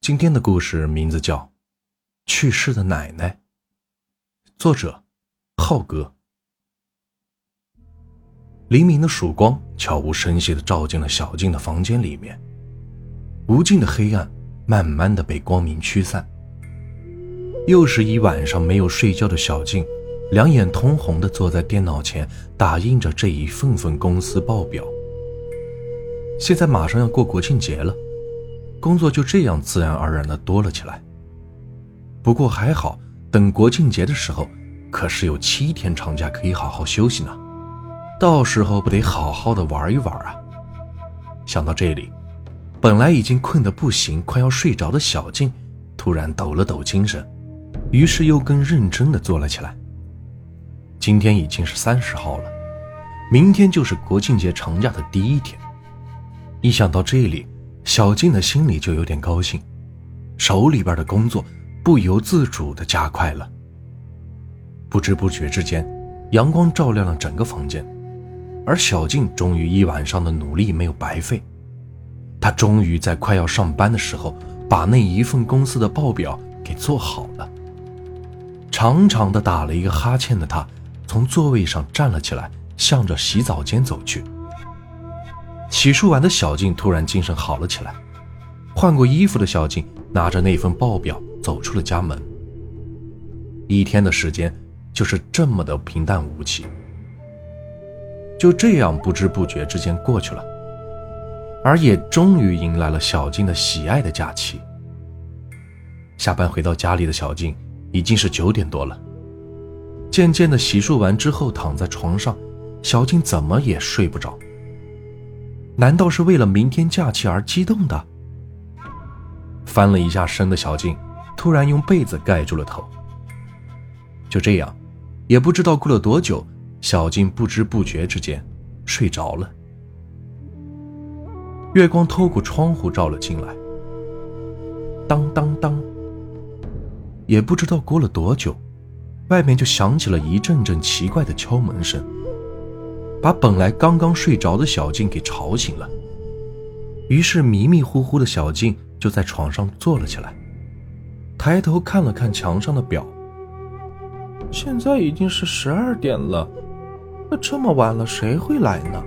今天的故事名字叫《去世的奶奶》，作者浩哥。黎明的曙光悄无声息的照进了小静的房间里面，无尽的黑暗慢慢的被光明驱散。又是一晚上没有睡觉的小静，两眼通红的坐在电脑前打印着这一份份公司报表。现在马上要过国庆节了。工作就这样自然而然的多了起来。不过还好，等国庆节的时候，可是有七天长假可以好好休息呢。到时候不得好好的玩一玩啊！想到这里，本来已经困得不行、快要睡着的小静，突然抖了抖精神，于是又更认真的坐了起来。今天已经是三十号了，明天就是国庆节长假的第一天。一想到这里，小静的心里就有点高兴，手里边的工作不由自主地加快了。不知不觉之间，阳光照亮了整个房间，而小静终于一晚上的努力没有白费，她终于在快要上班的时候把那一份公司的报表给做好了。长长的打了一个哈欠的她，从座位上站了起来，向着洗澡间走去。洗漱完的小静突然精神好了起来，换过衣服的小静拿着那份报表走出了家门。一天的时间就是这么的平淡无奇，就这样不知不觉之间过去了，而也终于迎来了小静的喜爱的假期。下班回到家里的小静已经是九点多了，渐渐的洗漱完之后躺在床上，小静怎么也睡不着。难道是为了明天假期而激动的？翻了一下身的小静，突然用被子盖住了头。就这样，也不知道过了多久，小静不知不觉之间睡着了。月光透过窗户照了进来，当当当。也不知道过了多久，外面就响起了一阵阵奇怪的敲门声。把本来刚刚睡着的小静给吵醒了，于是迷迷糊糊的小静就在床上坐了起来，抬头看了看墙上的表，现在已经是十二点了，那这么晚了谁会来呢？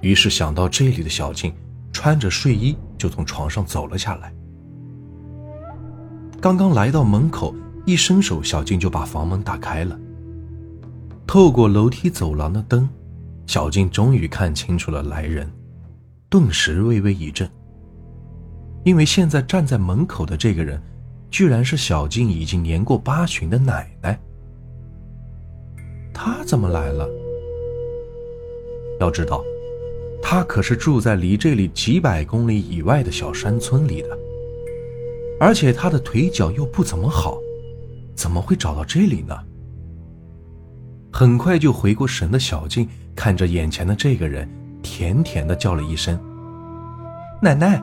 于是想到这里的小静，穿着睡衣就从床上走了下来。刚刚来到门口，一伸手，小静就把房门打开了。透过楼梯走廊的灯，小静终于看清楚了来人，顿时微微一震。因为现在站在门口的这个人，居然是小静已经年过八旬的奶奶。她怎么来了？要知道，她可是住在离这里几百公里以外的小山村里的，而且她的腿脚又不怎么好，怎么会找到这里呢？很快就回过神的小静看着眼前的这个人，甜甜的叫了一声“奶奶”，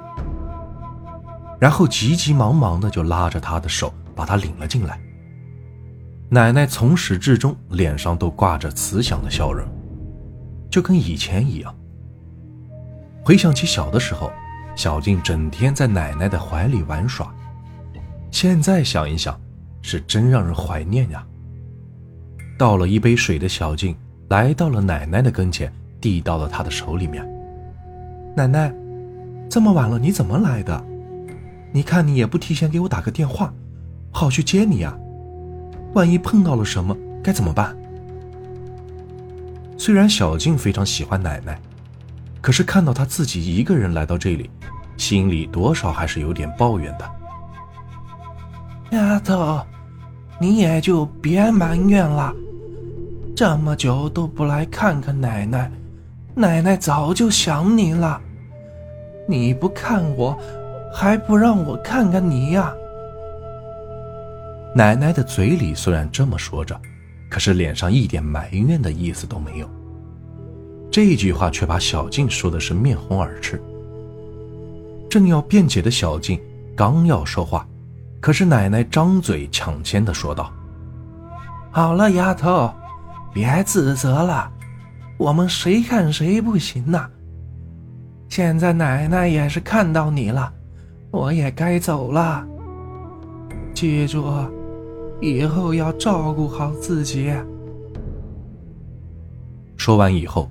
然后急急忙忙的就拉着他的手把他领了进来。奶奶从始至终脸上都挂着慈祥的笑容，就跟以前一样。回想起小的时候，小静整天在奶奶的怀里玩耍，现在想一想，是真让人怀念呀。倒了一杯水的小静来到了奶奶的跟前，递到了她的手里面。奶奶，这么晚了你怎么来的？你看你也不提前给我打个电话，好去接你呀。万一碰到了什么该怎么办？虽然小静非常喜欢奶奶，可是看到她自己一个人来到这里，心里多少还是有点抱怨的。丫头，你也就别埋怨了。这么久都不来看看奶奶，奶奶早就想你了。你不看我，还不让我看看你呀？奶奶的嘴里虽然这么说着，可是脸上一点埋怨的意思都没有。这句话却把小静说的是面红耳赤。正要辩解的小静刚要说话，可是奶奶张嘴抢先的说道：“好了，丫头。”别自责了，我们谁看谁不行呐。现在奶奶也是看到你了，我也该走了。记住，以后要照顾好自己。说完以后，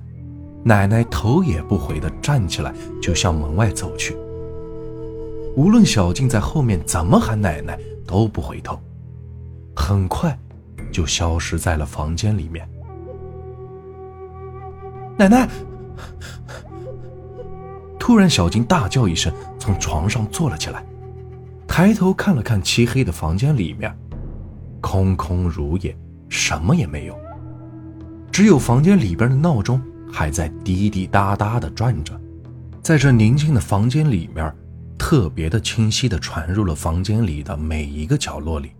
奶奶头也不回的站起来，就向门外走去。无论小静在后面怎么喊奶奶，都不回头，很快就消失在了房间里面。奶奶！突然，小静大叫一声，从床上坐了起来，抬头看了看漆黑的房间里面，空空如也，什么也没有，只有房间里边的闹钟还在滴滴答答的转着，在这宁静的房间里面。特别的清晰的传入了房间里的每一个角落里。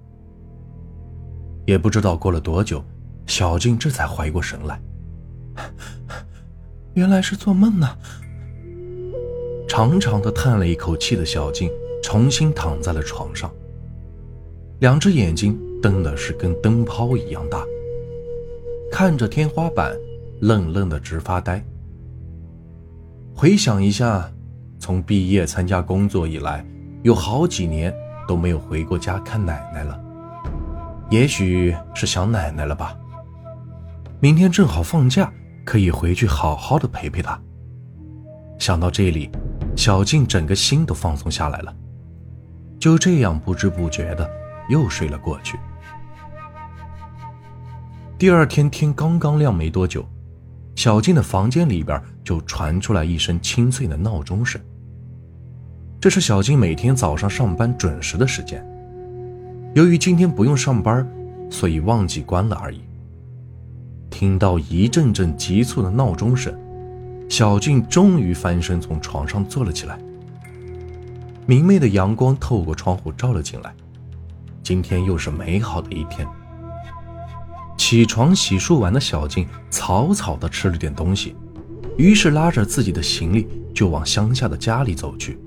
也不知道过了多久，小静这才回过神来，原来是做梦呢。长长的叹了一口气的小静，重新躺在了床上，两只眼睛瞪的是跟灯泡一样大，看着天花板，愣愣的直发呆。回想一下。从毕业参加工作以来，有好几年都没有回过家看奶奶了。也许是想奶奶了吧。明天正好放假，可以回去好好的陪陪她。想到这里，小静整个心都放松下来了。就这样不知不觉的又睡了过去。第二天天刚刚亮没多久。小静的房间里边就传出来一声清脆的闹钟声。这是小静每天早上上班准时的时间。由于今天不用上班，所以忘记关了而已。听到一阵阵急促的闹钟声，小静终于翻身从床上坐了起来。明媚的阳光透过窗户照了进来，今天又是美好的一天。起床洗漱完的小静草草的吃了点东西，于是拉着自己的行李就往乡下的家里走去。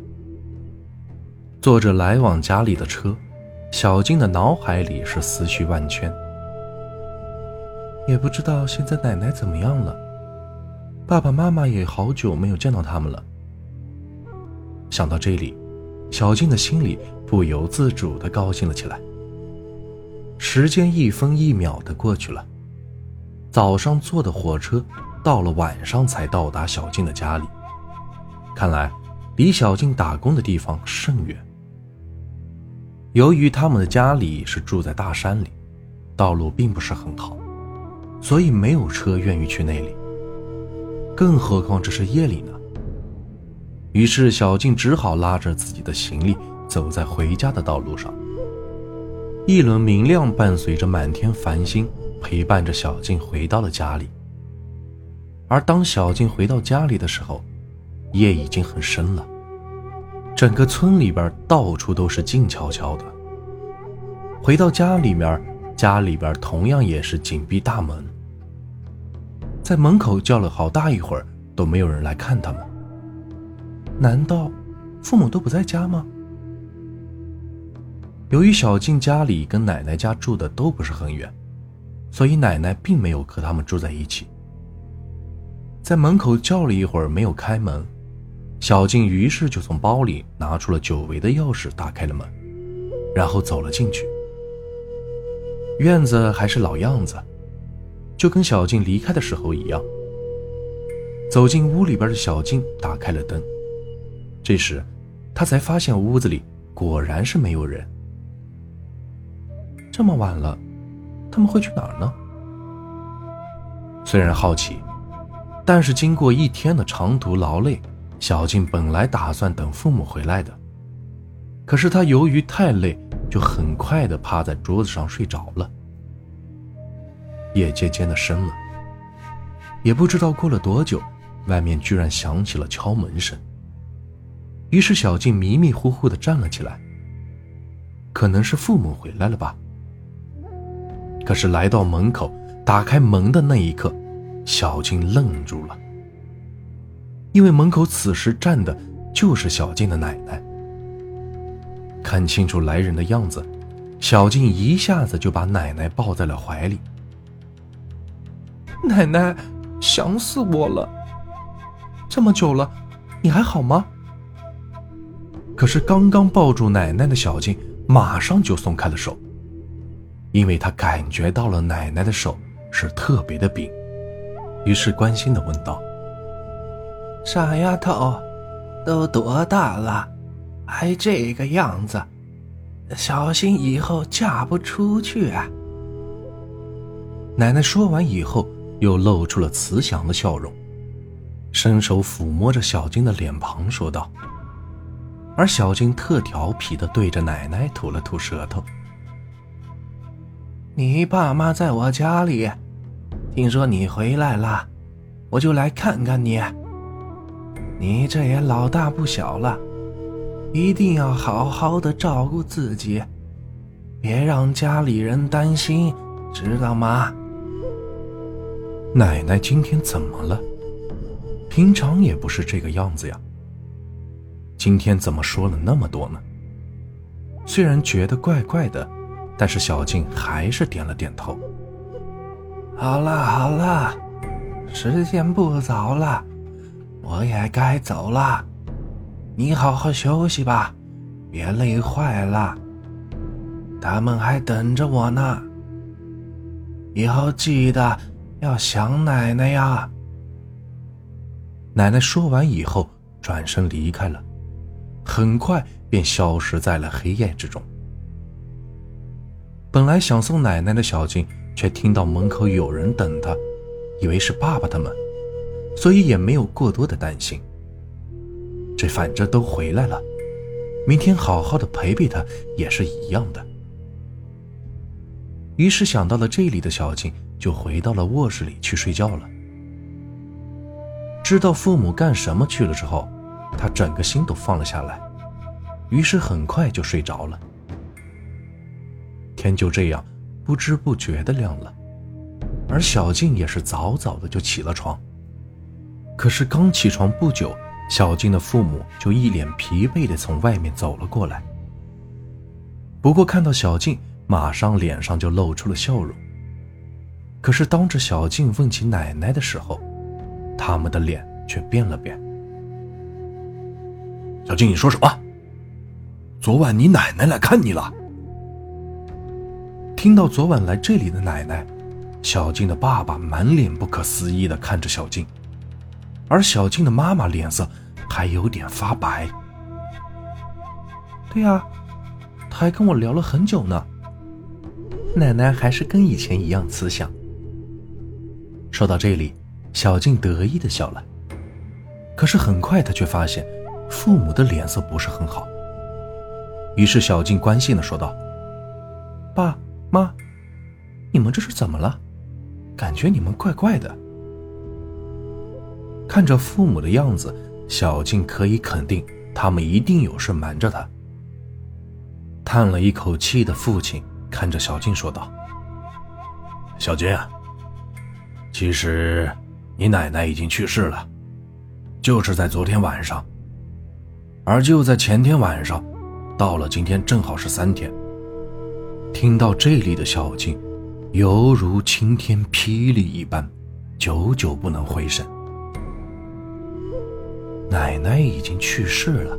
坐着来往家里的车，小静的脑海里是思绪万千。也不知道现在奶奶怎么样了，爸爸妈妈也好久没有见到他们了。想到这里，小静的心里不由自主的高兴了起来。时间一分一秒的过去了，早上坐的火车，到了晚上才到达小静的家里。看来，离小静打工的地方甚远。由于他们的家里是住在大山里，道路并不是很好，所以没有车愿意去那里。更何况这是夜里呢。于是，小静只好拉着自己的行李，走在回家的道路上。一轮明亮伴随着满天繁星，陪伴着小静回到了家里。而当小静回到家里的时候，夜已经很深了。整个村里边到处都是静悄悄的。回到家里面，家里边同样也是紧闭大门。在门口叫了好大一会儿，都没有人来看他们。难道父母都不在家吗？由于小静家里跟奶奶家住的都不是很远，所以奶奶并没有和他们住在一起。在门口叫了一会儿没有开门，小静于是就从包里拿出了久违的钥匙打开了门，然后走了进去。院子还是老样子，就跟小静离开的时候一样。走进屋里边的小静打开了灯，这时，她才发现屋子里果然是没有人。这么晚了，他们会去哪儿呢？虽然好奇，但是经过一天的长途劳累，小静本来打算等父母回来的。可是她由于太累，就很快的趴在桌子上睡着了。夜渐渐的深了，也不知道过了多久，外面居然响起了敲门声。于是小静迷迷糊糊的站了起来，可能是父母回来了吧。可是来到门口，打开门的那一刻，小静愣住了，因为门口此时站的就是小静的奶奶。看清楚来人的样子，小静一下子就把奶奶抱在了怀里。奶奶，想死我了！这么久了，你还好吗？可是刚刚抱住奶奶的小静马上就松开了手，因为她感觉到了奶奶的手是特别的冰，于是关心的问道：“傻丫头，都多大了，还这个样子？小心以后嫁不出去啊！”奶奶说完以后，又露出了慈祥的笑容，伸手抚摸着小静的脸庞，说道。而小静特调皮的对着奶奶吐了吐舌头。你爸妈在我家里，听说你回来了，我就来看看你。你这也老大不小了，一定要好好的照顾自己，别让家里人担心，知道吗？奶奶今天怎么了？平常也不是这个样子呀。今天怎么说了那么多呢？虽然觉得怪怪的，但是小静还是点了点头。好了好了，时间不早了，我也该走了。你好好休息吧，别累坏了。他们还等着我呢。以后记得要想奶奶呀。奶奶说完以后，转身离开了。很快便消失在了黑夜之中。本来想送奶奶的小静，却听到门口有人等她，以为是爸爸他们，所以也没有过多的担心。这反正都回来了，明天好好的陪陪她也是一样的。于是想到了这里的小静，就回到了卧室里去睡觉了。知道父母干什么去了之后。他整个心都放了下来，于是很快就睡着了。天就这样不知不觉的亮了，而小静也是早早的就起了床。可是刚起床不久，小静的父母就一脸疲惫的从外面走了过来。不过看到小静，马上脸上就露出了笑容。可是当着小静问起奶奶的时候，他们的脸却变了变。小静，你说什么？昨晚你奶奶来看你了。听到昨晚来这里的奶奶，小静的爸爸满脸不可思议的看着小静，而小静的妈妈脸色还有点发白。对呀，他还跟我聊了很久呢。奶奶还是跟以前一样慈祥。说到这里，小静得意的笑了，可是很快她却发现。父母的脸色不是很好，于是小静关心的说道：“爸妈，你们这是怎么了？感觉你们怪怪的。”看着父母的样子，小静可以肯定，他们一定有事瞒着她。叹了一口气的父亲看着小静说道：“小静，其实你奶奶已经去世了，就是在昨天晚上。”而就在前天晚上，到了今天正好是三天。听到这里的小静，犹如晴天霹雳一般，久久不能回神。奶奶已经去世了，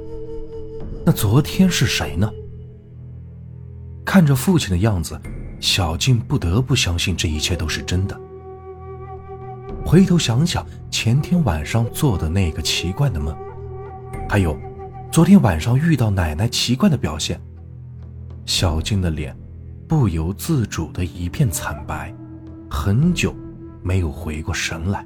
那昨天是谁呢？看着父亲的样子，小静不得不相信这一切都是真的。回头想想前天晚上做的那个奇怪的梦，还有……昨天晚上遇到奶奶奇怪的表现，小静的脸不由自主的一片惨白，很久没有回过神来。